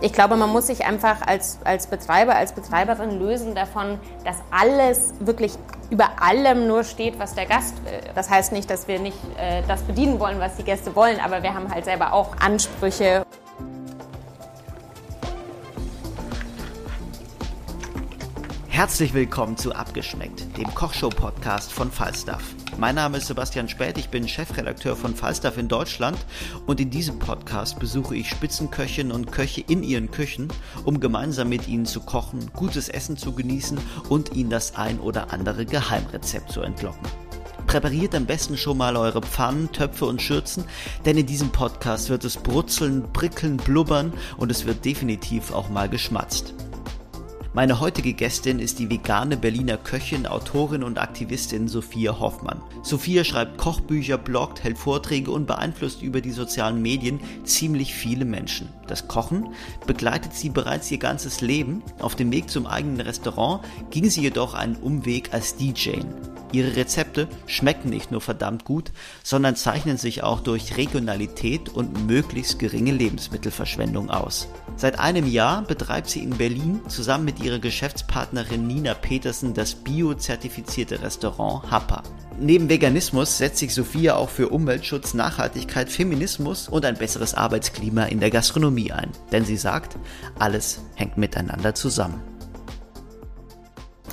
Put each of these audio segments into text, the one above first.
Ich glaube, man muss sich einfach als, als Betreiber, als Betreiberin lösen davon, dass alles wirklich über allem nur steht, was der Gast will. Das heißt nicht, dass wir nicht äh, das bedienen wollen, was die Gäste wollen, aber wir haben halt selber auch Ansprüche. Herzlich willkommen zu Abgeschmeckt, dem Kochshow-Podcast von Falstaff. Mein Name ist Sebastian Späth, ich bin Chefredakteur von Falstaff in Deutschland und in diesem Podcast besuche ich Spitzenköchinnen und Köche in ihren Küchen, um gemeinsam mit ihnen zu kochen, gutes Essen zu genießen und ihnen das ein oder andere Geheimrezept zu entlocken. Präpariert am besten schon mal eure Pfannen, Töpfe und Schürzen, denn in diesem Podcast wird es brutzeln, prickeln, blubbern und es wird definitiv auch mal geschmatzt. Meine heutige Gästin ist die vegane Berliner Köchin, Autorin und Aktivistin Sophia Hoffmann. Sophia schreibt Kochbücher, bloggt, hält Vorträge und beeinflusst über die sozialen Medien ziemlich viele Menschen. Das Kochen begleitet sie bereits ihr ganzes Leben. Auf dem Weg zum eigenen Restaurant ging sie jedoch einen Umweg als DJ. Ihre Rezepte schmecken nicht nur verdammt gut, sondern zeichnen sich auch durch Regionalität und möglichst geringe Lebensmittelverschwendung aus. Seit einem Jahr betreibt sie in Berlin zusammen mit ihrer Geschäftspartnerin Nina Petersen das bio-zertifizierte Restaurant Happa. Neben Veganismus setzt sich Sophia auch für Umweltschutz, Nachhaltigkeit, Feminismus und ein besseres Arbeitsklima in der Gastronomie ein. Denn sie sagt, alles hängt miteinander zusammen.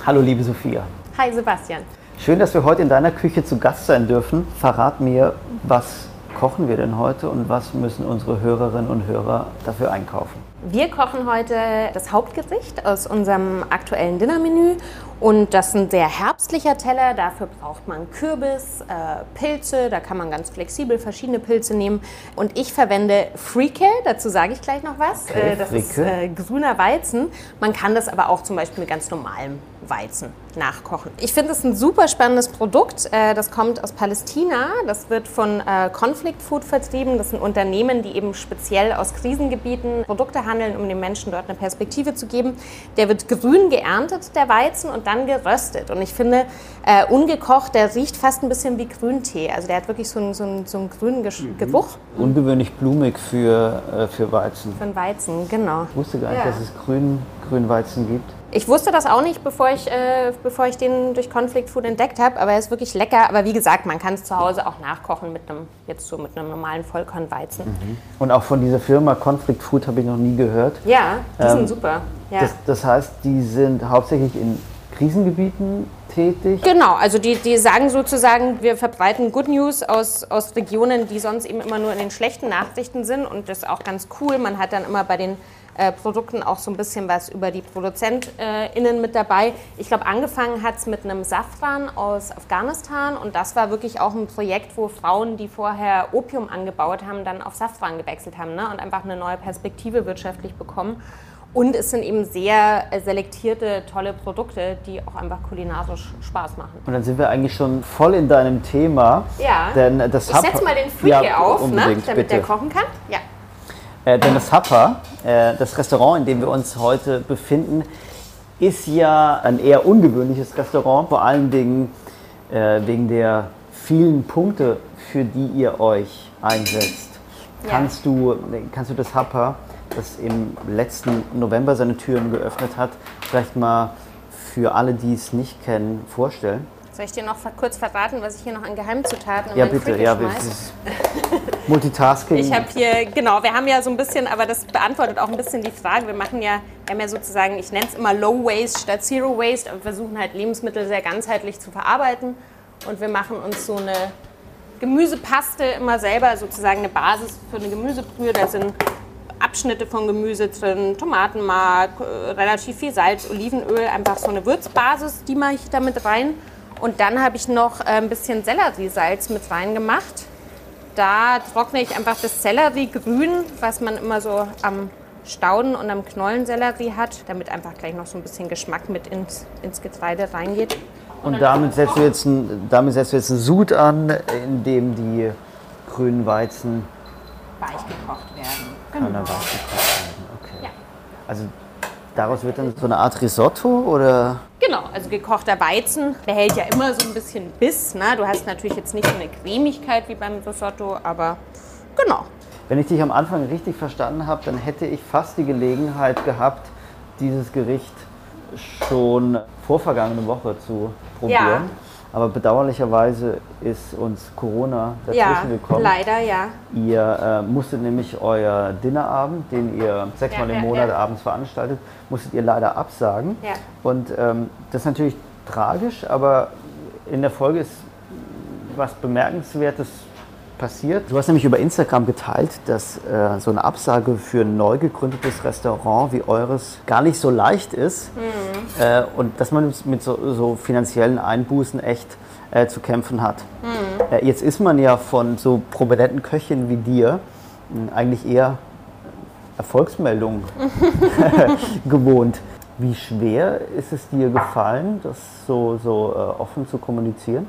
Hallo liebe Sophia. Hi Sebastian. Schön, dass wir heute in deiner Küche zu Gast sein dürfen. Verrat mir, was kochen wir denn heute und was müssen unsere Hörerinnen und Hörer dafür einkaufen? Wir kochen heute das Hauptgericht aus unserem aktuellen Dinnermenü und das ist ein sehr herbstlicher Teller. Dafür braucht man Kürbis, äh, Pilze, da kann man ganz flexibel verschiedene Pilze nehmen. Und ich verwende Frike, dazu sage ich gleich noch was. Okay, äh, das Frike. ist äh, grüner Weizen. Man kann das aber auch zum Beispiel mit ganz normalem Weizen nachkochen. Ich finde es ein super spannendes Produkt. Äh, Das kommt aus Palästina. Das wird von äh, Conflict Food vertrieben. Das sind Unternehmen, die eben speziell aus Krisengebieten Produkte handeln, um den Menschen dort eine Perspektive zu geben. Der wird grün geerntet, der Weizen, und dann geröstet. Und ich finde, äh, ungekocht, der riecht fast ein bisschen wie Grüntee. Also der hat wirklich so einen, so einen, so einen grünen Gesch- Geruch Ungewöhnlich blumig für, für Weizen. für einen Weizen, genau. Ich wusste gar nicht, Ja. dass es grün, Grünweizen gibt. Ich wusste das auch nicht, bevor ich, äh, bevor ich den durch Conflict Food entdeckt habe, aber er ist wirklich lecker. Aber wie gesagt, man kann es zu Hause auch nachkochen mit einem, jetzt so mit einem normalen Vollkornweizen. Und auch von dieser Firma Conflict Food habe ich noch nie gehört. Ja, die Ähm, sind super. Ja. Das, das heißt, die sind hauptsächlich in Krisengebieten tätig. Genau, also die, die sagen sozusagen, wir verbreiten Good News aus, aus Regionen, die sonst eben immer nur in den schlechten Nachrichten sind und das ist auch ganz cool. Man hat dann immer bei den äh, Produkten auch so ein bisschen was über die ProduzentInnen mit dabei. Ich glaube, angefangen hat es mit einem Safran aus Afghanistan und das war wirklich auch ein Projekt, wo Frauen, die vorher Opium angebaut haben, dann auf Safran gewechselt haben ne? und einfach eine neue Perspektive wirtschaftlich bekommen. Und es sind eben sehr äh, selektierte, tolle Produkte, die auch einfach kulinarisch Spaß machen. Und dann sind wir eigentlich schon voll in deinem Thema. Ja. Denn das Ich setze mal den Freaky Ja, auf, ne, damit bitte. der kochen kann. Ja. Äh, denn das Happa, äh, das Restaurant, in dem wir uns heute befinden, ist ja ein eher ungewöhnliches Restaurant, vor allen Dingen äh, wegen der vielen Punkte, für die ihr euch einsetzt. Ja. Kannst, du, kannst du das Happa, das im letzten November seine Türen geöffnet hat, vielleicht mal für alle, die es nicht kennen, vorstellen? Soll ich dir noch kurz verraten, was ich hier noch an Geheimzutaten in Ja, meinen bitte. Ja, schmeiß? Multitasking. Ich habe hier, genau, wir haben ja so ein bisschen, aber das beantwortet auch ein bisschen die Frage. Wir machen ja, wir haben ja sozusagen, ich nenne es immer Low Waste statt Zero Waste, aber wir versuchen halt Lebensmittel sehr ganzheitlich zu verarbeiten. Und wir machen uns so eine Gemüsepaste immer selber, sozusagen eine Basis für eine Gemüsebrühe. Da sind Abschnitte von Gemüse drin, Tomatenmark, äh, relativ viel Salz, Olivenöl, einfach so eine Würzbasis, die mache ich da mit rein. Und dann habe ich noch äh, ein bisschen Selleriesalz mit reingemacht. Da trockne ich einfach das Sellerie grün, was man immer so am Stauden und am Knollensellerie hat, damit einfach gleich noch so ein bisschen Geschmack mit ins, ins Getreide reingeht. Und damit setzt du jetzt ein, damit setzt du jetzt einen Sud an, in dem die grünen Weizen Weich gekocht werden. dann weich gekocht werden. Okay. Ja. Also daraus wird dann so eine Art Risotto oder? Genau, also gekochter Weizen behält ja immer so ein bisschen Biss. Ne? Du hast natürlich jetzt nicht so eine Cremigkeit wie beim Risotto, aber genau. Wenn ich dich am Anfang richtig verstanden habe, dann hätte ich fast die Gelegenheit gehabt, dieses Gericht schon vorvergangene Woche zu probieren. Ja. Aber bedauerlicherweise ist uns Corona dazwischen ja, gekommen. Leider, ja. Ihr äh, musstet nämlich euer Dinnerabend, den ihr sechsmal ja, im Monat ja. abends veranstaltet, musstet ihr leider absagen. Ja. Und ähm, das ist natürlich tragisch, aber in der Folge ist was Bemerkenswertes passiert. Du hast nämlich über Instagram geteilt, dass äh, so eine Absage für ein neu gegründetes Restaurant wie eures gar nicht so leicht ist mhm. Äh, und dass man mit so, so finanziellen Einbußen echt äh, zu kämpfen hat. Mhm. Äh, jetzt ist man ja von so prominenten Köchinnen wie dir hm, eigentlich eher Erfolgsmeldungen gewohnt. Wie schwer ist es dir gefallen, das so, so äh, offen zu kommunizieren?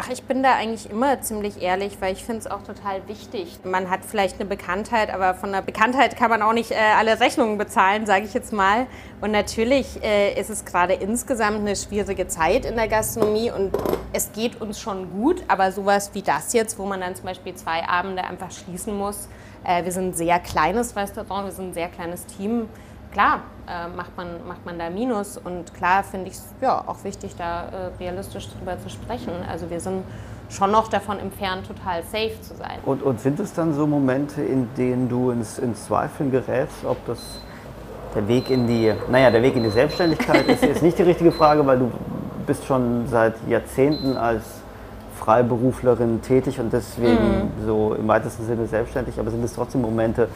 Ach, ich bin da eigentlich immer ziemlich ehrlich, weil ich finde es auch total wichtig. Man hat vielleicht eine Bekanntheit, aber von der Bekanntheit kann man auch nicht äh, alle Rechnungen bezahlen, sage ich jetzt mal. Und natürlich äh, ist es gerade insgesamt eine schwierige Zeit in der Gastronomie und es geht uns schon gut, aber sowas wie das jetzt, wo man dann zum Beispiel zwei Abende einfach schließen muss. Äh, wir sind ein sehr kleines Restaurant, wir sind ein sehr kleines Team klar äh, macht, man, macht man da Minus und klar finde ich es ja, auch wichtig, da äh, realistisch drüber zu sprechen. Also wir sind schon noch davon entfernt, total safe zu sein. Und, und sind es dann so Momente, in denen du ins, ins Zweifeln gerätst, ob das der Weg in die, naja, der Weg in die Selbstständigkeit ist, ist nicht die richtige Frage, weil du bist schon seit Jahrzehnten als Freiberuflerin tätig und deswegen mhm. so im weitesten Sinne selbstständig, aber sind es trotzdem Momente,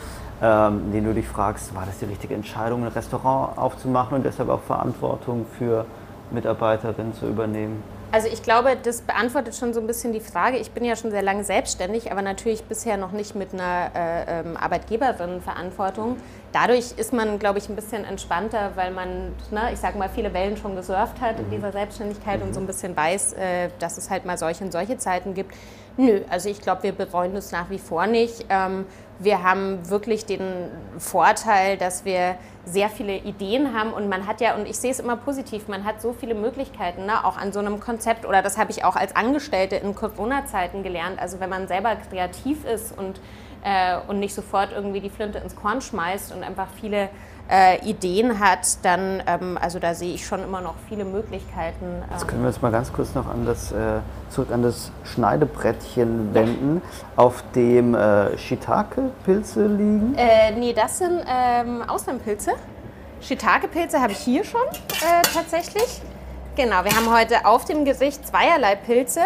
ähm, in denen du dich fragst, war das die richtige Entscheidung, ein Restaurant aufzumachen und deshalb auch Verantwortung für Mitarbeiterinnen zu übernehmen? Also ich glaube, das beantwortet schon so ein bisschen die Frage. Ich bin ja schon sehr lange selbstständig, aber natürlich bisher noch nicht mit einer äh, ähm, Arbeitgeberinnenverantwortung. Dadurch ist man, glaube ich, ein bisschen entspannter, weil man, ne, ich sage mal, viele Wellen schon gesurft hat in mhm. dieser Selbstständigkeit mhm. und so ein bisschen weiß, äh, dass es halt mal solche und solche Zeiten gibt. Nö, also ich glaube, wir bereuen das nach wie vor nicht. Ähm, wir haben wirklich den Vorteil, dass wir sehr viele Ideen haben und man hat ja, und ich sehe es immer positiv, man hat so viele Möglichkeiten, ne, auch an so einem Konzept oder das habe ich auch als Angestellte in Corona-Zeiten gelernt. Also wenn man selber kreativ ist und, äh, und nicht sofort irgendwie die Flinte ins Korn schmeißt und einfach viele äh, Ideen hat, dann, ähm, also da sehe ich schon immer noch viele Möglichkeiten. Ähm. Jetzt können wir uns mal ganz kurz noch an das, äh, zurück an das Schneidebrettchen wenden, ja. auf dem äh, Shiitake-Pilze liegen. Äh, nee, das sind ähm, Auslandpilze. Shiitake-Pilze habe ich hier schon äh, tatsächlich. Genau, wir haben heute auf dem Gesicht zweierlei Pilze.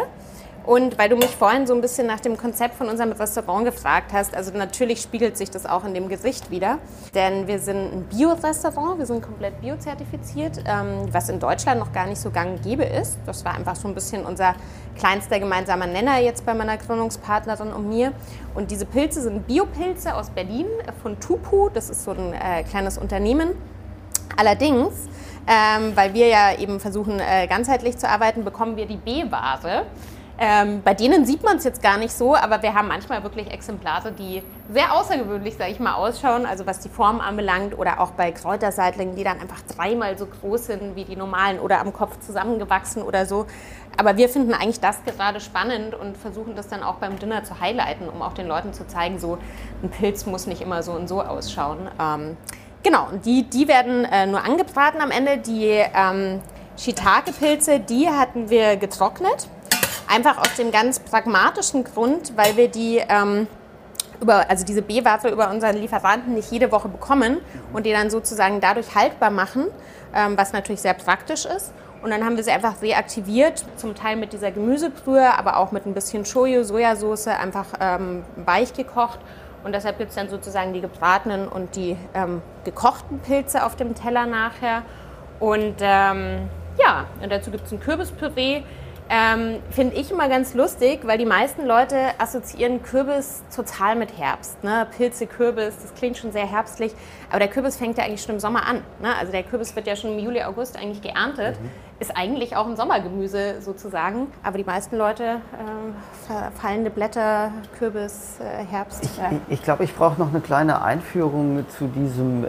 Und weil du mich vorhin so ein bisschen nach dem Konzept von unserem Restaurant gefragt hast, also natürlich spiegelt sich das auch in dem Gesicht wieder. Denn wir sind ein Bio-Restaurant, wir sind komplett biozertifiziert, ähm, was in Deutschland noch gar nicht so gang gäbe ist. Das war einfach so ein bisschen unser kleinster gemeinsamer Nenner jetzt bei meiner Gründungspartnerin und mir. Und diese Pilze sind Biopilze aus Berlin von Tupu, das ist so ein äh, kleines Unternehmen. Allerdings ähm, weil wir ja eben versuchen, äh, ganzheitlich zu arbeiten, bekommen wir die B-Ware. Ähm, bei denen sieht man es jetzt gar nicht so, aber wir haben manchmal wirklich Exemplare, die sehr außergewöhnlich, sage ich mal, ausschauen, also was die Form anbelangt oder auch bei Kräuterseitlingen, die dann einfach dreimal so groß sind wie die normalen oder am Kopf zusammengewachsen oder so. Aber wir finden eigentlich das gerade spannend und versuchen das dann auch beim Dinner zu highlighten, um auch den Leuten zu zeigen, so ein Pilz muss nicht immer so und so ausschauen. Ähm, genau, die, die werden äh, nur angebraten am Ende. Die ähm, Shiitake-Pilze, die hatten wir getrocknet Einfach aus dem ganz pragmatischen Grund, weil wir die ähm, über, also diese B-Ware über unseren Lieferanten nicht jede Woche bekommen und die dann sozusagen dadurch haltbar machen, ähm, was natürlich sehr praktisch ist. Und dann haben wir sie einfach reaktiviert, zum Teil mit dieser Gemüsebrühe, aber auch mit ein bisschen Shoyu, Sojasauce, einfach ähm, weich gekocht. Und deshalb gibt es dann sozusagen die gebratenen und die ähm, gekochten Pilze auf dem Teller nachher. Und ähm, ja, und dazu gibt es ein Kürbispüree ähm, Finde ich immer ganz lustig, weil die meisten Leute assoziieren Kürbis total mit Herbst. Ne? Pilze, Kürbis, das klingt schon sehr herbstlich. Aber der Kürbis fängt ja eigentlich schon im Sommer an. Ne? Also der Kürbis wird ja schon im Juli, August eigentlich geerntet. Mhm. Ist eigentlich auch ein Sommergemüse sozusagen. Aber die meisten Leute äh, fallende Blätter, Kürbis, äh, Herbst. Ich glaube, ich, ich, glaub, ich brauche noch eine kleine Einführung zu diesem äh,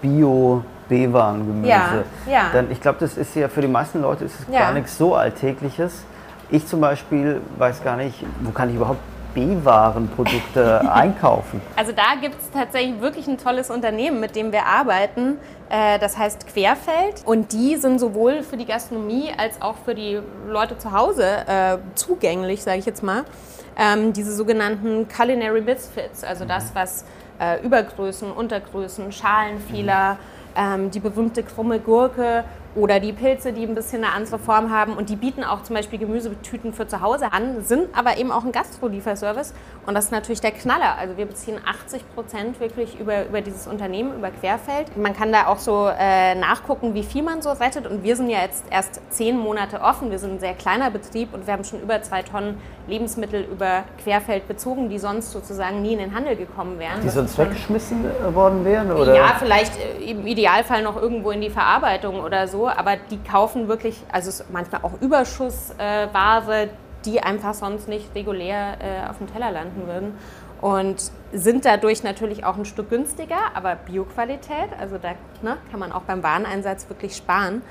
Bio- B-Warengemüse. Ja, ja. Denn ich glaube, das ist ja für die meisten Leute ist es ja. gar nichts so Alltägliches. Ich zum Beispiel weiß gar nicht, wo kann ich überhaupt B-Warenprodukte einkaufen? Also da gibt es tatsächlich wirklich ein tolles Unternehmen, mit dem wir arbeiten. Äh, das heißt Querfeld. Und die sind sowohl für die Gastronomie als auch für die Leute zu Hause äh, zugänglich, sage ich jetzt mal. Ähm, diese sogenannten Culinary Misfits, also das, was äh, Übergrößen, Untergrößen, Schalenfehler, ähm, die berühmte krumme Gurke oder die Pilze, die ein bisschen eine andere Form haben. Und die bieten auch zum Beispiel Gemüsetüten für zu Hause an, sind aber eben auch ein Gastro-Lieferservice. Und das ist natürlich der Knaller. Also wir beziehen 80 Prozent wirklich über, über dieses Unternehmen, über Querfeld. Man kann da auch so äh, nachgucken, wie viel man so rettet. Und wir sind ja jetzt erst zehn Monate offen. Wir sind ein sehr kleiner Betrieb und wir haben schon über zwei Tonnen Lebensmittel über Querfeld bezogen, die sonst sozusagen nie in den Handel gekommen wären. Die sonst weggeschmissen worden wären? Oder? Ja, vielleicht äh, im Idealfall noch irgendwo in die Verarbeitung oder so aber die kaufen wirklich, also manchmal auch Überschussware, äh, die einfach sonst nicht regulär äh, auf dem Teller landen würden. Und sind dadurch natürlich auch ein Stück günstiger, aber Bioqualität, also da ne, kann man auch beim Wareneinsatz wirklich sparen.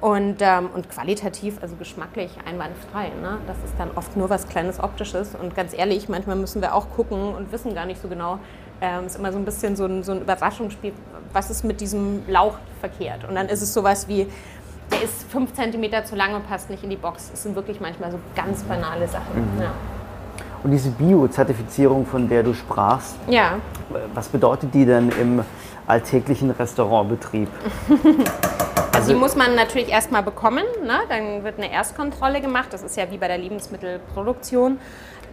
Und, ähm, und qualitativ, also geschmacklich einwandfrei. Ne? Das ist dann oft nur was kleines Optisches. Und ganz ehrlich, manchmal müssen wir auch gucken und wissen gar nicht so genau, ähm, ist immer so ein bisschen so ein, so ein Überraschungsspiel, was ist mit diesem Lauch verkehrt. Und dann ist es sowas wie, der ist fünf Zentimeter zu lang und passt nicht in die Box. Das sind wirklich manchmal so ganz banale Sachen. Mhm. Ja. Und diese Bio-Zertifizierung, von der du sprachst, ja. was bedeutet die denn im alltäglichen Restaurantbetrieb? Also die muss man natürlich erstmal bekommen. Ne? Dann wird eine Erstkontrolle gemacht. Das ist ja wie bei der Lebensmittelproduktion.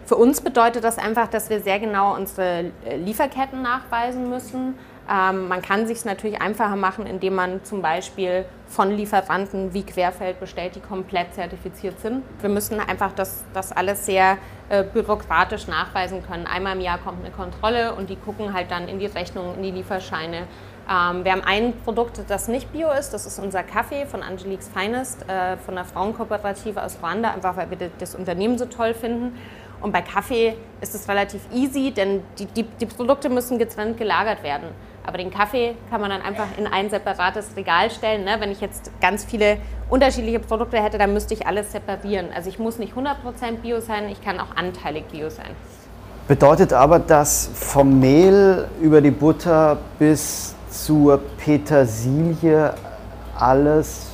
Für uns bedeutet das einfach, dass wir sehr genau unsere Lieferketten nachweisen müssen. Ähm, man kann sich es natürlich einfacher machen, indem man zum Beispiel von Lieferanten wie Querfeld bestellt, die komplett zertifiziert sind. Wir müssen einfach das, das alles sehr äh, bürokratisch nachweisen können. Einmal im Jahr kommt eine Kontrolle und die gucken halt dann in die Rechnung, in die Lieferscheine. Ähm, wir haben ein Produkt, das nicht bio ist, das ist unser Kaffee von Angelique's Finest, äh, von der Frauenkooperative aus Ruanda, einfach weil wir das Unternehmen so toll finden. Und bei Kaffee ist es relativ easy, denn die, die, die, Produkte müssen getrennt gelagert werden. Aber den Kaffee kann man dann einfach in ein separates Regal stellen. Ne? Wenn ich jetzt ganz viele unterschiedliche Produkte hätte, dann müsste ich alles separieren. Also ich muss nicht 100% Bio sein, ich kann auch anteilig Bio sein. Bedeutet aber, dass vom Mehl über die Butter bis zur Petersilie alles,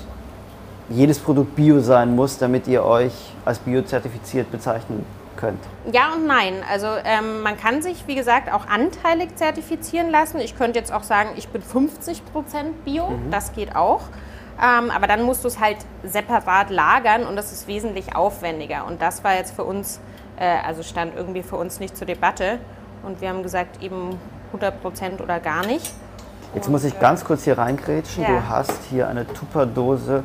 jedes Produkt Bio sein muss, damit ihr euch als biozertifiziert bezeichnen könnt? Ja und nein. Also ähm, man kann sich, wie gesagt, auch anteilig zertifizieren lassen. Ich könnte jetzt auch sagen, ich bin 50% Bio, mhm. das geht auch. Ähm, aber dann musst du es halt separat lagern und das ist wesentlich aufwendiger. Und das war jetzt für uns, äh, also stand irgendwie für uns nicht zur Debatte. Und wir haben gesagt, eben 100% oder gar nicht. Jetzt muss ich ganz kurz hier reingrätschen. Ja. Du hast hier eine Tupperdose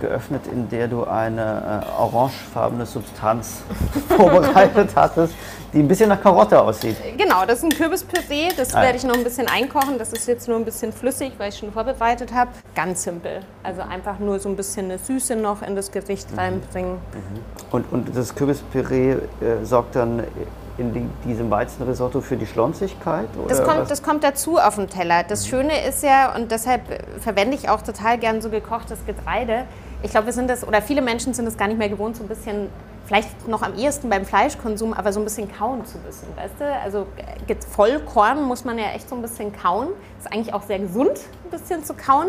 geöffnet, in der du eine äh, orangefarbene Substanz vorbereitet hattest, die ein bisschen nach Karotte aussieht. Genau, das ist ein Kürbispüree. Das ah. werde ich noch ein bisschen einkochen. Das ist jetzt nur ein bisschen flüssig, weil ich schon vorbereitet habe. Ganz simpel. Also einfach nur so ein bisschen eine Süße noch in das Gericht mhm. reinbringen. Mhm. Und, und das Kürbispüree äh, sorgt dann in die, diesem Weizenrisotto für die Schlonzigkeit? Das kommt, das kommt dazu auf dem Teller. Das mhm. Schöne ist ja, und deshalb verwende ich auch total gern so gekochtes Getreide, ich glaube, wir sind das, oder viele Menschen sind es gar nicht mehr gewohnt, so ein bisschen, vielleicht noch am ehesten beim Fleischkonsum, aber so ein bisschen kauen zu müssen, weißt du? Also Vollkorn muss man ja echt so ein bisschen kauen. Ist eigentlich auch sehr gesund, ein bisschen zu kauen.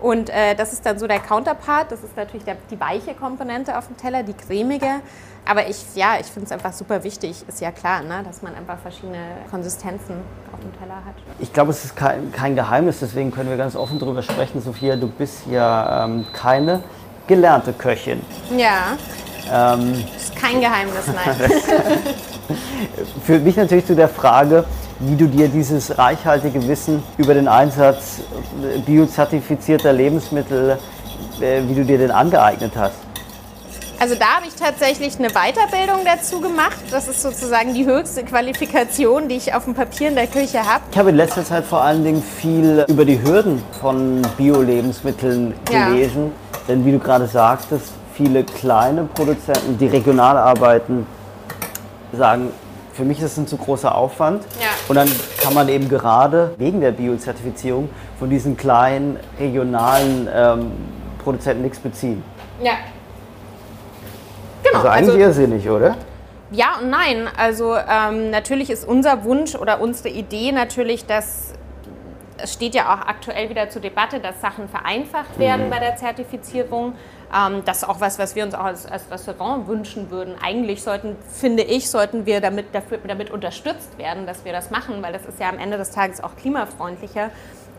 Und äh, das ist dann so der Counterpart. Das ist natürlich der, die weiche Komponente auf dem Teller, die cremige. Aber ich, ja, ich finde es einfach super wichtig, ist ja klar, ne, dass man einfach verschiedene Konsistenzen auf dem Teller hat. Ich glaube, es ist kein, kein Geheimnis, deswegen können wir ganz offen darüber sprechen. Sophia, du bist ja ähm, keine gelernte Köchin. Ja. Ähm, das ist kein Geheimnis, nein. Führt mich natürlich zu der Frage, wie du dir dieses reichhaltige Wissen über den Einsatz biozertifizierter Lebensmittel, äh, wie du dir den angeeignet hast. Also da habe ich tatsächlich eine Weiterbildung dazu gemacht. Das ist sozusagen die höchste Qualifikation, die ich auf dem Papier in der Küche habe. Ich habe in letzter Zeit vor allen Dingen viel über die Hürden von Bio-Lebensmitteln gelesen. Ja. Denn wie du gerade sagtest, viele kleine Produzenten, die regional arbeiten, sagen, für mich ist es ein zu großer Aufwand. Ja. Und dann kann man eben gerade wegen der Biozertifizierung von diesen kleinen regionalen ähm, Produzenten nichts beziehen. Ja. Genau. Also eigentlich also, irrsinnig, oder? Ja und nein. Also ähm, natürlich ist unser Wunsch oder unsere Idee natürlich, dass es steht ja auch aktuell wieder zur Debatte, dass Sachen vereinfacht werden mhm. bei der Zertifizierung. Ähm, das ist auch was, was wir uns auch als, als, Restaurant wünschen würden. Eigentlich sollten, finde ich, sollten wir damit, dafür, damit unterstützt werden, dass wir das machen, weil das ist ja am Ende des Tages auch klimafreundlicher.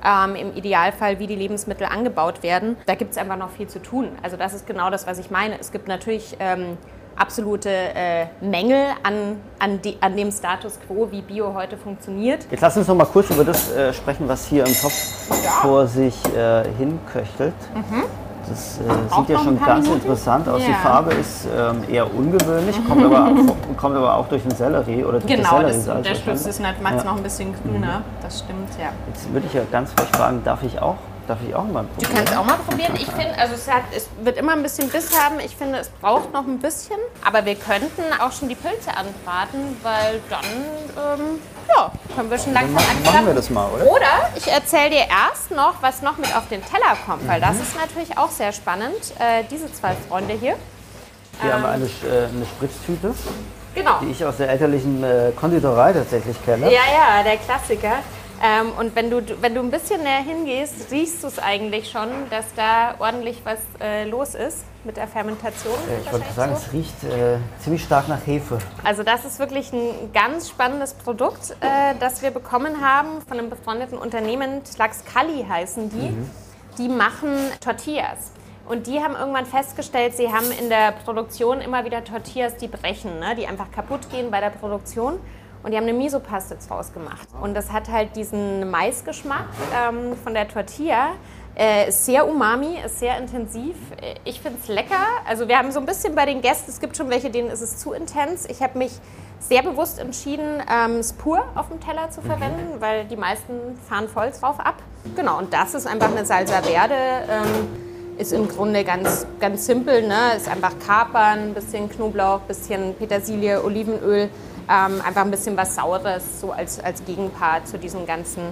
Ähm, im Idealfall, wie die Lebensmittel angebaut werden. Da gibt es einfach noch viel zu tun. Also das ist genau das, was ich meine. Es gibt natürlich ähm, absolute äh, Mängel an, an, die, an, dem Status quo, wie Bio heute funktioniert. Jetzt lass uns noch mal kurz über das äh, sprechen, was hier im Topf ja. vor sich äh, hinköchtelt. Mhm. Das äh, sieht ja schon ganz Minuten? interessant aus. Ja. Die Farbe ist ähm, eher ungewöhnlich, kommt, aber, kommt aber auch durch den Sellerie oder durch genau, das Sellerie. Genau, der Schluss ist macht es ja. noch ein bisschen grüner. Das stimmt, ja. Jetzt würde ich ja ganz frech fragen, darf ich auch Darf ich auch mal probieren? Du kannst auch mal probieren. Ich finde, also es, hat, es, wird immer ein bisschen Biss haben. Ich finde, es braucht noch ein bisschen. Aber wir könnten auch schon die Pilze anbraten, weil dann ähm, ja, können wir schon langsam anfangen. Machen wir das mal, oder? Oder ich erzähle dir erst noch, was noch mit auf den Teller kommt, weil mhm. das ist natürlich auch sehr spannend. Äh, diese zwei Freunde hier. Wir ähm, haben eine, äh, eine Spritztüte. Genau. Die ich aus der elterlichen äh, Konditorei tatsächlich kenne. Ja, ja, der Klassiker. Ähm, und wenn du, wenn du ein bisschen näher hingehst, riechst du es eigentlich schon, dass da ordentlich was äh, los ist mit der Fermentation. Ja, ich wollte sagen, so. es riecht äh, ziemlich stark nach Hefe. Also das ist wirklich ein ganz spannendes Produkt, äh, das wir bekommen haben von einem befreundeten Unternehmen, Tlaxcali heißen die. Mhm. Die machen Tortillas. Und die haben irgendwann festgestellt, sie haben in der Produktion immer wieder Tortillas, die brechen, ne? die einfach kaputt gehen bei der Produktion. Und die haben eine Miso-Paste draus gemacht. Und das hat halt diesen Maisgeschmack ähm, von der Tortilla. Äh, ist sehr umami, ist sehr intensiv. Ich finde es lecker. Also wir haben so ein bisschen bei den Gästen, es gibt schon welche, denen ist es zu intens. Ich habe mich sehr bewusst entschieden, ähm, Spur auf dem Teller zu verwenden, mhm. weil die meisten fahren voll drauf ab. Genau, und das ist einfach eine Salsa Verde. Ähm, ist im Grunde ganz, ganz simpel. Ne? Ist einfach Kapern, ein bisschen Knoblauch, ein bisschen Petersilie, Olivenöl. Ähm, einfach ein bisschen was Saures, so als, als Gegenpart zu diesen ganzen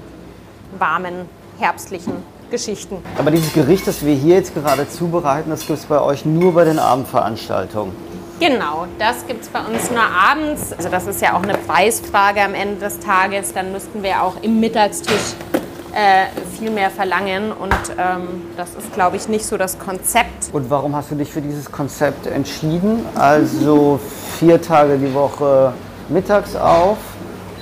warmen, herbstlichen Geschichten. Aber dieses Gericht, das wir hier jetzt gerade zubereiten, das gibt es bei euch nur bei den Abendveranstaltungen. Genau, das gibt es bei uns nur abends. Also das ist ja auch eine Preisfrage am Ende des Tages. Dann müssten wir auch im Mittagstisch äh, viel mehr verlangen. Und ähm, das ist, glaube ich, nicht so das Konzept. Und warum hast du dich für dieses Konzept entschieden? Also vier Tage die Woche mittags auf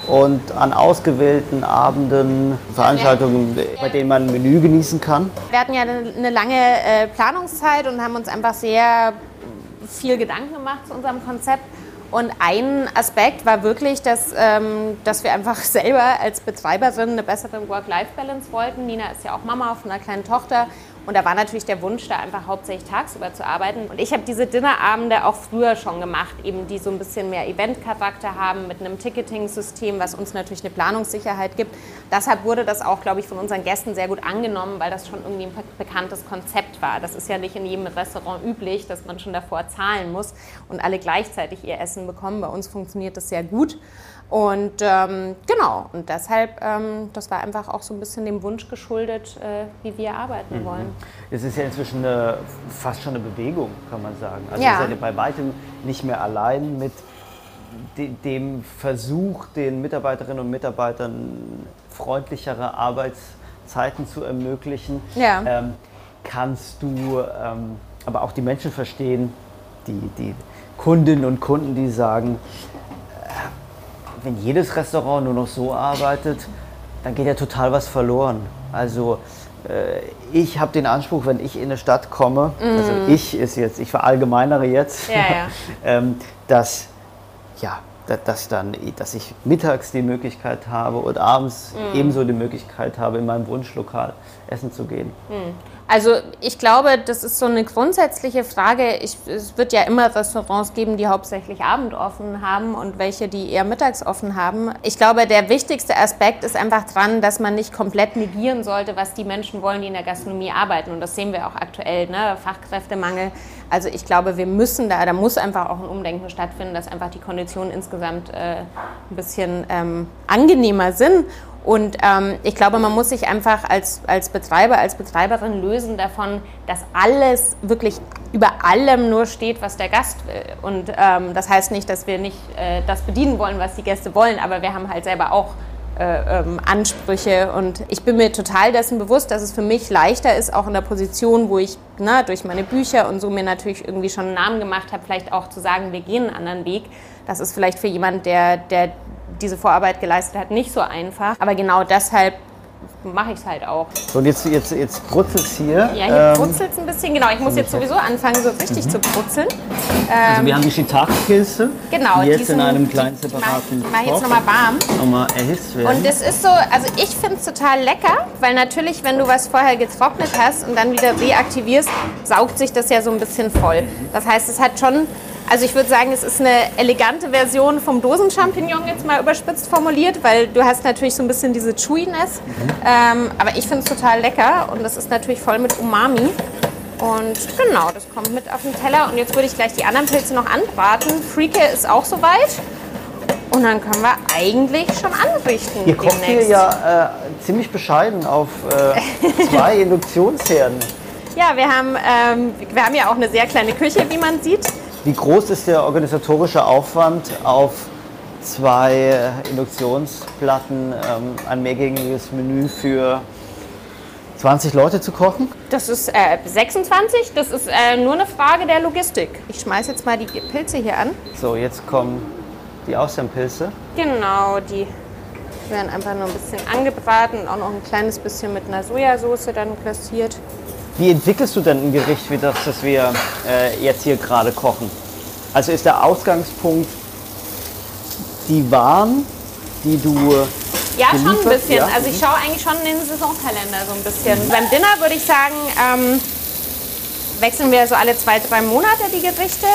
und an ausgewählten Abenden Veranstaltungen, bei denen man ein Menü genießen kann. Wir hatten ja eine lange äh, Planungszeit und haben uns einfach sehr viel Gedanken gemacht zu unserem Konzept. Und ein Aspekt war wirklich, dass, ähm, dass wir einfach selber als Betreiberin eine bessere Work-Life-Balance wollten. Nina ist ja auch Mama von einer kleinen Tochter und da war natürlich der Wunsch, da einfach hauptsächlich tagsüber zu arbeiten. Und ich habe diese Dinnerabende auch früher schon gemacht, eben die so ein bisschen mehr Event-Charakter haben mit einem Ticketing-System, was uns natürlich eine Planungssicherheit gibt. Deshalb wurde das auch, glaube ich, von unseren Gästen sehr gut angenommen, weil das schon irgendwie ein bekanntes Konzept war. Das ist ja nicht in jedem Restaurant üblich, dass man schon davor zahlen muss und alle gleichzeitig ihr Essen bekommen. Bei uns funktioniert das sehr gut. Und ähm, genau, und deshalb, ähm, das war einfach auch so ein bisschen dem Wunsch geschuldet, äh, wie wir arbeiten mhm. wollen. Es ist ja inzwischen eine, fast schon eine Bewegung, kann man sagen. Also ja. ihr seid ja bei weitem nicht mehr allein mit de dem Versuch, den Mitarbeiterinnen und Mitarbeitern freundlichere Arbeitszeiten zu ermöglichen. Ja. Ähm, kannst du ähm, aber auch die Menschen verstehen, die, die Kundinnen und Kunden, die sagen, wenn jedes Restaurant nur noch so arbeitet, dann geht ja total was verloren. Also äh, ich habe den Anspruch, wenn ich in eine Stadt komme, mm. also ich ist jetzt, ich verallgemeinere jetzt, ja, ja. ähm, dass ja, dass, dann, dass ich mittags die Möglichkeit habe und abends mm. ebenso die Möglichkeit habe, in meinem Wunschlokal essen zu gehen. Mm. Also ich glaube, das ist so eine grundsätzliche Frage. Ich, es wird ja immer Restaurants geben, die hauptsächlich abendoffen haben und welche, die eher mittagsoffen haben. Ich glaube, der wichtigste Aspekt ist einfach dran, dass man nicht komplett negieren sollte, was die Menschen wollen, die in der Gastronomie arbeiten. Und das sehen wir auch aktuell, ne? Fachkräftemangel. Also ich glaube, wir müssen da, da muss einfach auch ein Umdenken stattfinden, dass einfach die Konditionen insgesamt äh, ein bisschen ähm, angenehmer sind. Und ähm, ich glaube, man muss sich einfach als, als Betreiber, als Betreiberin lösen davon, dass alles wirklich über allem nur steht, was der Gast will. Und ähm, das heißt nicht, dass wir nicht äh, das bedienen wollen, was die Gäste wollen, aber wir haben halt selber auch äh, ähm, Ansprüche. Und ich bin mir total dessen bewusst, dass es für mich leichter ist, auch in der Position, wo ich na, durch meine Bücher und so mir natürlich irgendwie schon einen Namen gemacht habe, vielleicht auch zu sagen, wir gehen einen anderen Weg. Das ist vielleicht für jemand, der, der diese Vorarbeit geleistet hat, nicht so einfach. Aber genau deshalb mache ich es halt auch. So, und jetzt, jetzt, jetzt brutzelt es hier. Ja, hier ähm, brutzelt es ein bisschen. Genau, ich muss jetzt sowieso anfangen, so richtig mhm. zu brutzeln. also wir haben die Shiitake-Pilze, genau, die jetzt die in einem kleinen separaten Ich mache jetzt nochmal warm. Nochmal erhitzt werden. Und es ist so, also ich finde es total lecker, weil natürlich, wenn du was vorher getrocknet hast und dann wieder reaktivierst, saugt sich das ja so ein bisschen voll. Das heißt, es hat schon also ich würde sagen, es ist eine elegante Version vom Dosenchampignon jetzt mal überspitzt formuliert, weil du hast natürlich so ein bisschen diese Chewiness. Mhm. Ähm, aber ich finde es total lecker und das ist natürlich voll mit Umami. Und genau, das kommt mit auf den Teller. Und jetzt würde ich gleich die anderen Pilze noch anbraten. Freake ist auch soweit. Und dann können wir eigentlich schon anrichten. Ihr kocht hier ja äh, ziemlich bescheiden auf äh, zwei Induktionsherden. Ja, wir haben, ähm, wir haben ja auch eine sehr kleine Küche, wie man sieht. Wie groß ist der organisatorische Aufwand auf zwei Induktionsplatten ähm, ein mehrgängiges Menü für 20 Leute zu kochen? Das ist äh, 26. Das ist äh, nur eine Frage der Logistik. Ich schmeiße jetzt mal die Pilze hier an. So, jetzt kommen die Austernpilze. Genau, die werden einfach nur ein bisschen angebraten, auch noch ein kleines bisschen mit einer Sojasauce dann klassiert. Wie entwickelst du denn ein Gericht wie das, das wir äh, jetzt hier gerade kochen? Also ist der Ausgangspunkt die Waren, die du. Ja, schon ein bisschen. Ja? Also ich schaue eigentlich schon in den Saisonkalender so ein bisschen. Mhm. Beim Dinner würde ich sagen, ähm, wechseln wir so alle zwei, drei Monate die Gerichte.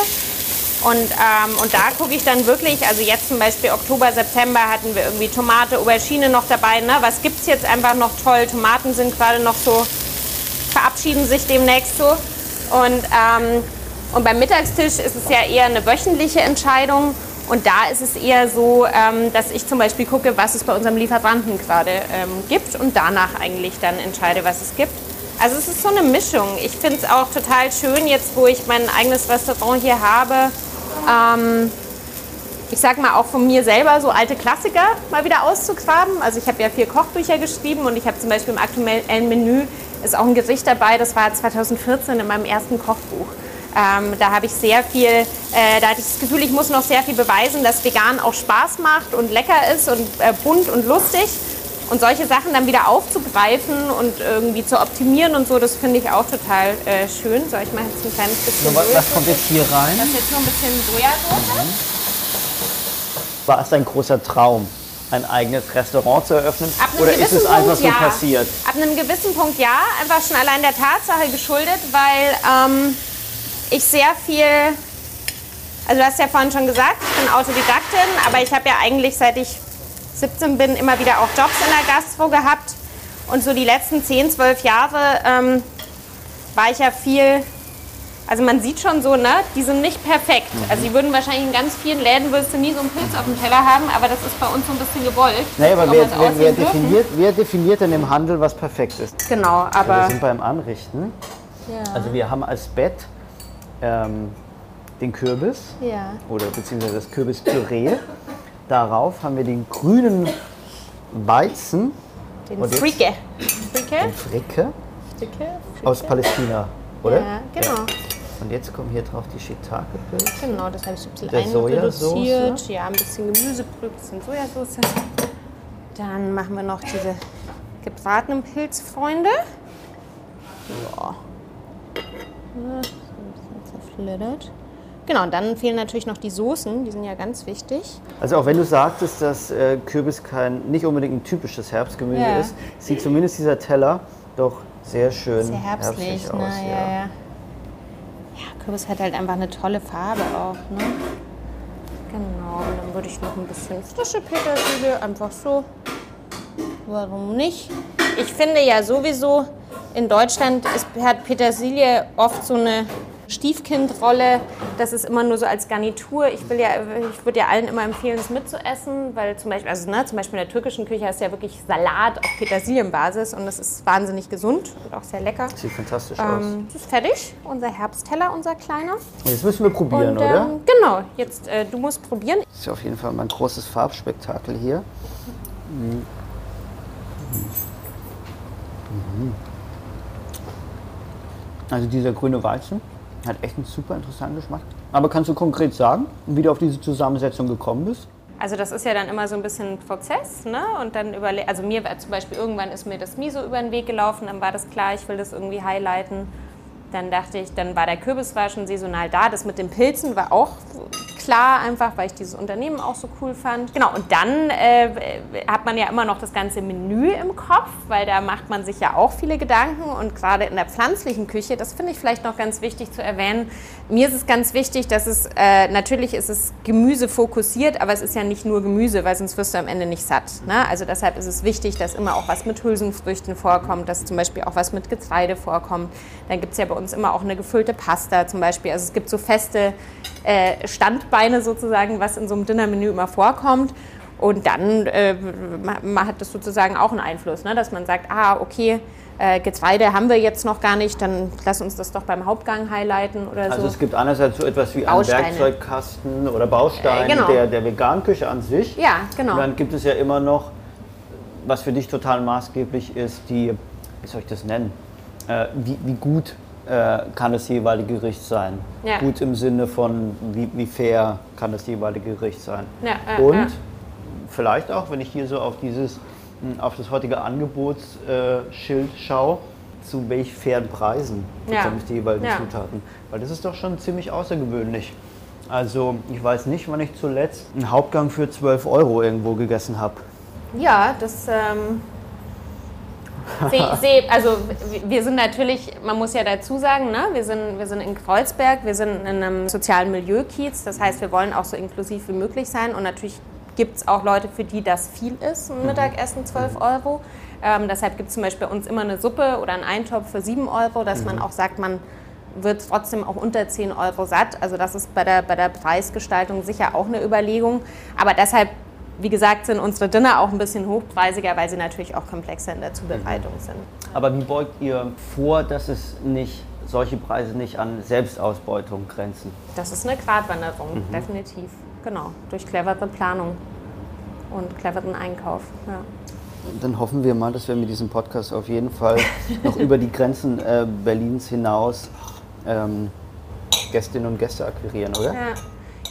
Und, ähm, und da gucke ich dann wirklich, also jetzt zum Beispiel Oktober, September hatten wir irgendwie Tomate, Aubergine noch dabei. Ne? Was gibt es jetzt einfach noch toll? Tomaten sind gerade noch so verabschieden sich demnächst so. Und, ähm, und beim Mittagstisch ist es ja eher eine wöchentliche Entscheidung. Und da ist es eher so, ähm, dass ich zum Beispiel gucke, was es bei unserem Lieferanten gerade ähm, gibt und danach eigentlich dann entscheide, was es gibt. Also es ist so eine Mischung. Ich finde es auch total schön, jetzt wo ich mein eigenes Restaurant hier habe, ähm, ich sag mal auch von mir selber so alte Klassiker mal wieder auszugraben. Also ich habe ja vier Kochbücher geschrieben und ich habe zum Beispiel im aktuellen Menü ist auch ein Gericht dabei, das war 2014 in meinem ersten Kochbuch. Ähm, da habe ich sehr viel, äh, da hatte ich das Gefühl, ich muss noch sehr viel beweisen, dass vegan auch Spaß macht und lecker ist und äh, bunt und lustig. Und solche Sachen dann wieder aufzugreifen und irgendwie zu optimieren und so, das finde ich auch total äh, schön. So, ich mache jetzt ein kleines bisschen. was, was kommt jetzt hier rein? Das ist jetzt nur ein bisschen Sojasauce. Mhm. War es ein großer Traum? Ein eigenes Restaurant zu eröffnen? Oder ist es einfach Punkt, so ja. passiert? Ab einem gewissen Punkt ja, einfach schon allein der Tatsache geschuldet, weil ähm, ich sehr viel, also du hast ja vorhin schon gesagt, ich bin Autodidaktin, aber ich habe ja eigentlich seit ich 17 bin immer wieder auch Jobs in der Gastro gehabt und so die letzten 10, 12 Jahre ähm, war ich ja viel also man sieht schon so, ne, die sind nicht perfekt. Mhm. Also die würden wahrscheinlich in ganz vielen Läden würdest du nie so einen Pilz auf dem Teller haben, aber das ist bei uns so ein bisschen gewollt. Naja, aber wer, wer, wer definiert, wer definiert denn im Handel, was perfekt ist? Genau, aber... wir sind beim Anrichten. Ja. Also wir haben als Bett ähm, den Kürbis ja. oder beziehungsweise das Kürbispüree. Darauf haben wir den grünen Weizen. Den Fricke. Fricke. Den Fricke. Fricke. Aus Palästina, oder? Ja, genau. Ja. Und jetzt kommen hier drauf die Shiitake-Pilze. Genau, das habe ich so ein bisschen einreduziert. Ja, ein bisschen Gemüsebrühe, ein bisschen Sojasauce. Dann machen wir noch diese gebratenen Pilzfreunde. Ja. Ein bisschen zerflittert. Genau, und dann fehlen natürlich noch die Soßen, die sind ja ganz wichtig. Also auch wenn du sagtest, dass äh, Kürbis kein, nicht unbedingt ein typisches Herbstgemüse ja. ist, sieht zumindest dieser Teller doch sehr schön sehr herbstlich, herbstlich aus. Na, ja. Ja, ja, Kürbis hat halt einfach eine tolle Farbe auch. Ne? Genau, und dann würde ich noch ein bisschen frische Petersilie, einfach so. Warum nicht? Ich finde ja sowieso, in Deutschland ist, hat Petersilie oft so eine Stiefkindrolle, das ist immer nur so als Garnitur. Ich, will ja, ich würde ja allen immer empfehlen, es mitzuessen, weil zum Beispiel, also, ne, zum Beispiel in der türkischen Küche hast du ja wirklich Salat auf Petersilienbasis und das ist wahnsinnig gesund und auch sehr lecker. Sieht fantastisch ähm, aus. Das ist fertig, unser Herbstteller, unser kleiner. Jetzt müssen wir probieren, und, oder? Ähm, genau, jetzt äh, du musst probieren. Das ist ja auf jeden Fall mein großes Farbspektakel hier. Mhm. Mhm. Also dieser grüne Weizen hat echt einen super interessanten Geschmack. Aber kannst du konkret sagen, wie du auf diese Zusammensetzung gekommen bist? Also das ist ja dann immer so ein bisschen ein Prozess, ne? Und dann überle also mir zum Beispiel irgendwann ist mir das Miso über den Weg gelaufen, dann war das klar, ich will das irgendwie highlighten. Dann dachte ich, dann war der Kürbis war schon saisonal da. Das mit den Pilzen war auch klar, einfach weil ich dieses Unternehmen auch so cool fand. Genau, und dann äh, hat man ja immer noch das ganze Menü im Kopf, weil da macht man sich ja auch viele Gedanken. Und gerade in der pflanzlichen Küche, das finde ich vielleicht noch ganz wichtig zu erwähnen. Mir ist es ganz wichtig, dass es, äh, natürlich ist es Gemüse fokussiert, aber es ist ja nicht nur Gemüse, weil sonst wirst du am Ende nicht satt. Ne? Also deshalb ist es wichtig, dass immer auch was mit Hülsenfrüchten vorkommt, dass zum Beispiel auch was mit Getreide vorkommt. Dann gibt es ja bei uns immer auch eine gefüllte Pasta zum Beispiel. Also es gibt so feste äh, Standbeine sozusagen, was in so einem Dinnermenü immer vorkommt. Und dann äh, hat das sozusagen auch einen Einfluss, ne? dass man sagt, ah, okay, äh, Getreide haben wir jetzt noch gar nicht, dann lass uns das doch beim Hauptgang highlighten oder also so. Also es gibt einerseits so etwas wie einen Werkzeugkasten oder Baustein äh, genau. der, der Veganküche an sich. Ja, genau. Und dann gibt es ja immer noch, was für dich total maßgeblich ist, die, wie soll ich das nennen, äh, wie, wie gut kann das jeweilige Gericht sein. Ja. Gut im Sinne von, wie, wie, fair kann das jeweilige Gericht sein. Ja, äh, Und ja. vielleicht auch, wenn ich hier so auf dieses, hm, auf das heutige Angebotsschild schaue, zu welch fairen Preisen bekomme ich die jeweiligen Zutaten. Weil das ist doch schon ziemlich außergewöhnlich. Also ich weiß nicht, wann ich zuletzt einen Hauptgang für 12 Euro irgendwo gegessen habe. Ja, das ähm, seh, also wir sind natürlich, man muss ja dazu sagen, ne, wir, sind, wir sind in Kreuzberg, wir sind in einem sozialen Milieu-Kiez, das heißt, wir wollen auch so inklusiv wie möglich sein und natürlich gibt es auch Leute, für die das viel ist, ein mhm. Mittagessen 12 Euro. Ähm, deshalb gibt es zum Beispiel bei uns immer eine Suppe oder einen Eintopf für 7 Euro, dass mhm. man auch sagt, man wird trotzdem auch unter 10 Euro satt. Also das ist bei der, bei der Preisgestaltung sicher auch eine Überlegung. Aber deshalb wie gesagt, sind unsere Dinner auch ein bisschen hochpreisiger, weil sie natürlich auch komplexer in der Zubereitung sind. Aber wie beugt ihr vor, dass es nicht solche Preise nicht an Selbstausbeutung grenzen? Das ist eine Gratwanderung, mhm. definitiv. Genau, durch clevere Planung und cleveren Einkauf. Ja. Dann hoffen wir mal, dass wir mit diesem Podcast auf jeden Fall noch über die Grenzen äh, Berlins hinaus ähm, Gästinnen und Gäste akquirieren, oder? Ja.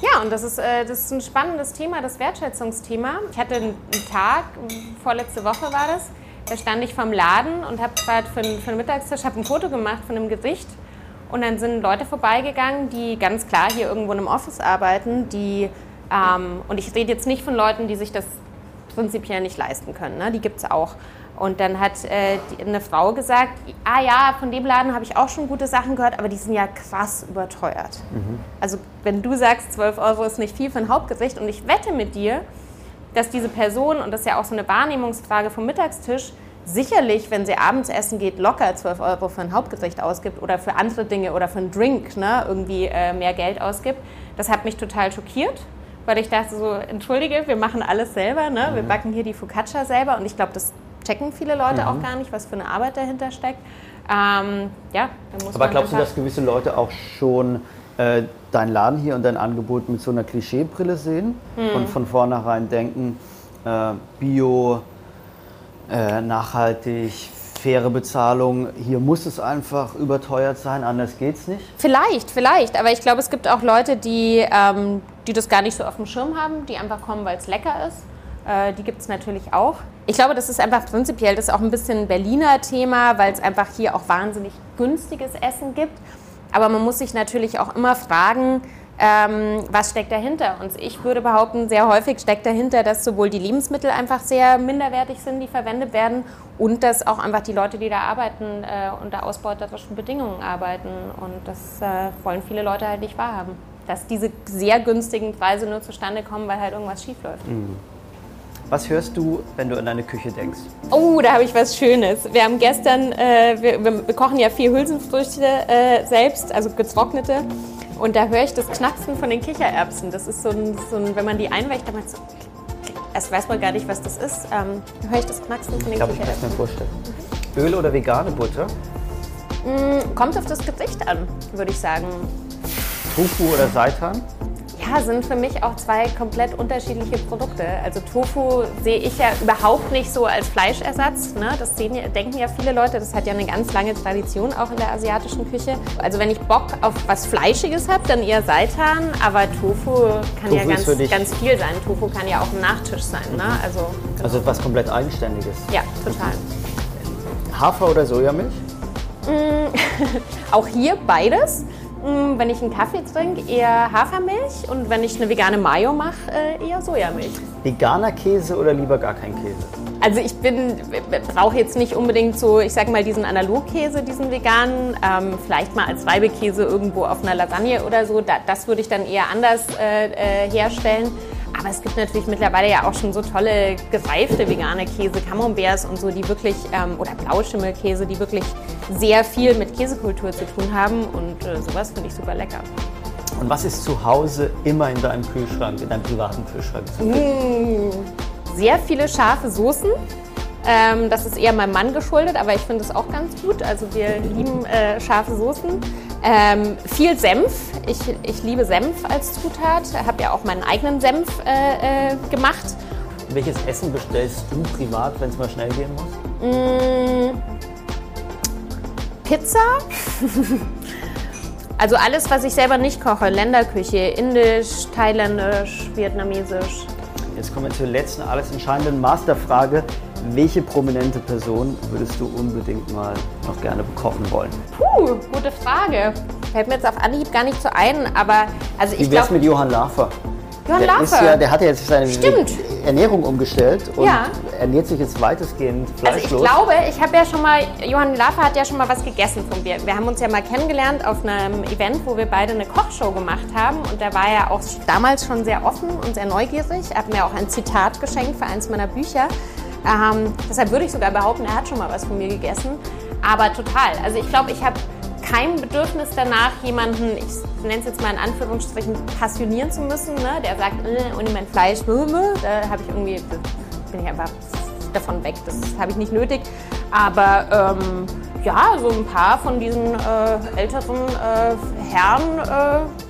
Ja, und das ist, äh, das ist ein spannendes Thema, das Wertschätzungsthema. Ich hatte einen Tag, vorletzte Woche war das, da stand ich vom Laden und habe gerade für, für einen Mittagstisch ein Foto gemacht von einem Gericht. Und dann sind Leute vorbeigegangen, die ganz klar hier irgendwo in einem Office arbeiten, die, ähm, und ich rede jetzt nicht von Leuten, die sich das prinzipiell nicht leisten können, ne? die gibt es auch. Und dann hat äh, die, eine Frau gesagt, ah ja, von dem Laden habe ich auch schon gute Sachen gehört, aber die sind ja krass überteuert. Mhm. Also wenn du sagst, 12 Euro ist nicht viel für ein Hauptgericht und ich wette mit dir, dass diese Person, und das ist ja auch so eine Wahrnehmungsfrage vom Mittagstisch, sicherlich, wenn sie abends essen geht, locker 12 Euro für ein Hauptgericht ausgibt oder für andere Dinge oder für einen Drink ne, irgendwie äh, mehr Geld ausgibt. Das hat mich total schockiert, weil ich dachte so, entschuldige, wir machen alles selber, ne? wir mhm. backen hier die Focaccia selber und ich glaube, das checken viele Leute mhm. auch gar nicht, was für eine Arbeit dahinter steckt. Ähm, ja, Aber glaubst du, dass gewisse Leute auch schon äh, deinen Laden hier und dein Angebot mit so einer Klischeebrille sehen mhm. und von vornherein denken, äh, Bio, äh, nachhaltig, faire Bezahlung, hier muss es einfach überteuert sein, anders geht es nicht? Vielleicht, vielleicht. Aber ich glaube, es gibt auch Leute, die, ähm, die das gar nicht so auf dem Schirm haben, die einfach kommen, weil es lecker ist. Äh, die gibt es natürlich auch. Ich glaube, das ist einfach prinzipiell, das ist auch ein bisschen ein Berliner Thema, weil es einfach hier auch wahnsinnig günstiges Essen gibt. Aber man muss sich natürlich auch immer fragen, ähm, was steckt dahinter? Und ich würde behaupten, sehr häufig steckt dahinter, dass sowohl die Lebensmittel einfach sehr minderwertig sind, die verwendet werden, und dass auch einfach die Leute, die da arbeiten, äh, unter ausbeuterischen Bedingungen arbeiten. Und das äh, wollen viele Leute halt nicht wahrhaben. Dass diese sehr günstigen Preise nur zustande kommen, weil halt irgendwas schiefläuft. Mhm. Was hörst du, wenn du an deine Küche denkst? Oh, da habe ich was Schönes. Wir haben gestern, äh, wir, wir, kochen ja vier Hülsenfrüchte äh, selbst, also getrocknete. Und da höre ich das Knacksen von den Kichererbsen. Das ist so ein, so ein wenn man die einweicht, dann so, erst weiß man gar nicht, was das ist. Ähm, höre ich das Knacksen von den ich glaub, Kichererbsen. Ich kann es mir vorstellen. Öl oder vegane Butter? Mm, kommt auf das Gesicht an, würde ich sagen. Tofu oder Seitan? Sind für mich auch zwei komplett unterschiedliche Produkte. Also Tofu sehe ich ja überhaupt nicht so als Fleischersatz. Ne? Das sehen, denken ja viele Leute. Das hat ja eine ganz lange Tradition auch in der asiatischen Küche. Also wenn ich Bock auf was Fleischiges habe, dann eher Seitan. Aber Tofu kann Tofu ja ganz, ganz viel sein. Tofu kann ja auch ein Nachtisch sein. Ne? Also, genau. also etwas komplett Eigenständiges. Ja, total. Hafer oder Sojamilch? Mm, auch hier beides. Wenn ich einen Kaffee trinke, eher Hafermilch und wenn ich eine vegane Mayo mache, äh, eher Sojamilch. Veganer Käse oder lieber gar kein Käse? Also ich bin, brauche jetzt nicht unbedingt so, ich sag mal, diesen Analogkäse, diesen veganen, ähm, vielleicht mal als Reibekäse irgendwo auf einer Lasagne oder so. Da, das würde ich dann eher anders äh, äh, herstellen. Aber es gibt natürlich mittlerweile ja auch schon so tolle gereifte vegane Käse, Camemberts und so, die wirklich, ähm, oder Blauschimmelkäse, die wirklich sehr viel mit Käsekultur zu tun haben. Und äh, sowas finde ich super lecker. Und was ist zu Hause immer in deinem Kühlschrank, in deinem privaten Kühlschrank? Mmh, sehr viele scharfe Soßen. Ähm, das ist eher meinem Mann geschuldet, aber ich finde es auch ganz gut. Also wir lieben äh, scharfe Soßen. Ähm, viel Senf. Ich, ich liebe Senf als Zutat. Ich habe ja auch meinen eigenen Senf äh, äh, gemacht. Welches Essen bestellst du privat, wenn es mal schnell gehen muss? Mmh, Pizza. also alles, was ich selber nicht koche. Länderküche, indisch, thailändisch, vietnamesisch. Jetzt kommen wir zur letzten, alles entscheidenden Masterfrage. Welche prominente Person würdest du unbedingt mal noch gerne bekochen wollen? Puh, gute Frage. Fällt mir jetzt auf Anhieb gar nicht so ein, aber also ich Wie wär's mit Johann Lafer? Johann der Lafer. Ja, der hat ja jetzt seine Stimmt. Ernährung umgestellt und ja. ernährt sich jetzt weitestgehend fleischlos. Also ich glaube, ich habe ja schon mal, Johann Lafer hat ja schon mal was gegessen von mir. Wir haben uns ja mal kennengelernt auf einem Event, wo wir beide eine Kochshow gemacht haben und der war ja auch damals schon sehr offen und sehr neugierig. Er hat mir auch ein Zitat geschenkt für eins meiner Bücher. Ähm, deshalb würde ich sogar behaupten, er hat schon mal was von mir gegessen. Aber total. Also ich glaube, ich habe kein Bedürfnis danach, jemanden, ich nenne es jetzt mal in Anführungsstrichen, passionieren zu müssen, ne? der sagt, äh, ohne mein Fleisch, da habe ich irgendwie, bin ich einfach davon weg, das habe ich nicht nötig. Aber ähm, ja, so ein paar von diesen äh, älteren äh, Herren äh,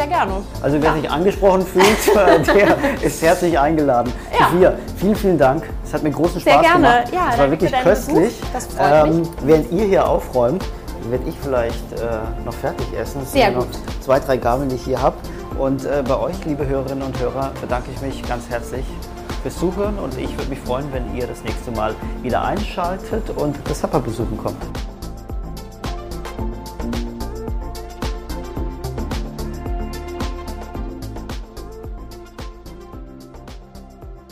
sehr gerne. Also wer ja. sich angesprochen fühlt, der ist herzlich eingeladen. Ja. Sophia, vielen, vielen Dank. Es hat mir großen Spaß sehr gerne. gemacht. Ja, es war wirklich köstlich. Besuch. Das freut ähm, mich. Während ihr hier aufräumt, werde ich vielleicht äh, noch fertig essen. Es Sehr sind gut. noch zwei, drei Gabeln, die ich hier habe. Und äh, bei euch, liebe Hörerinnen und Hörer, bedanke ich mich ganz herzlich fürs Zuhören und ich würde mich freuen, wenn ihr das nächste Mal wieder einschaltet und das Supper besuchen kommt.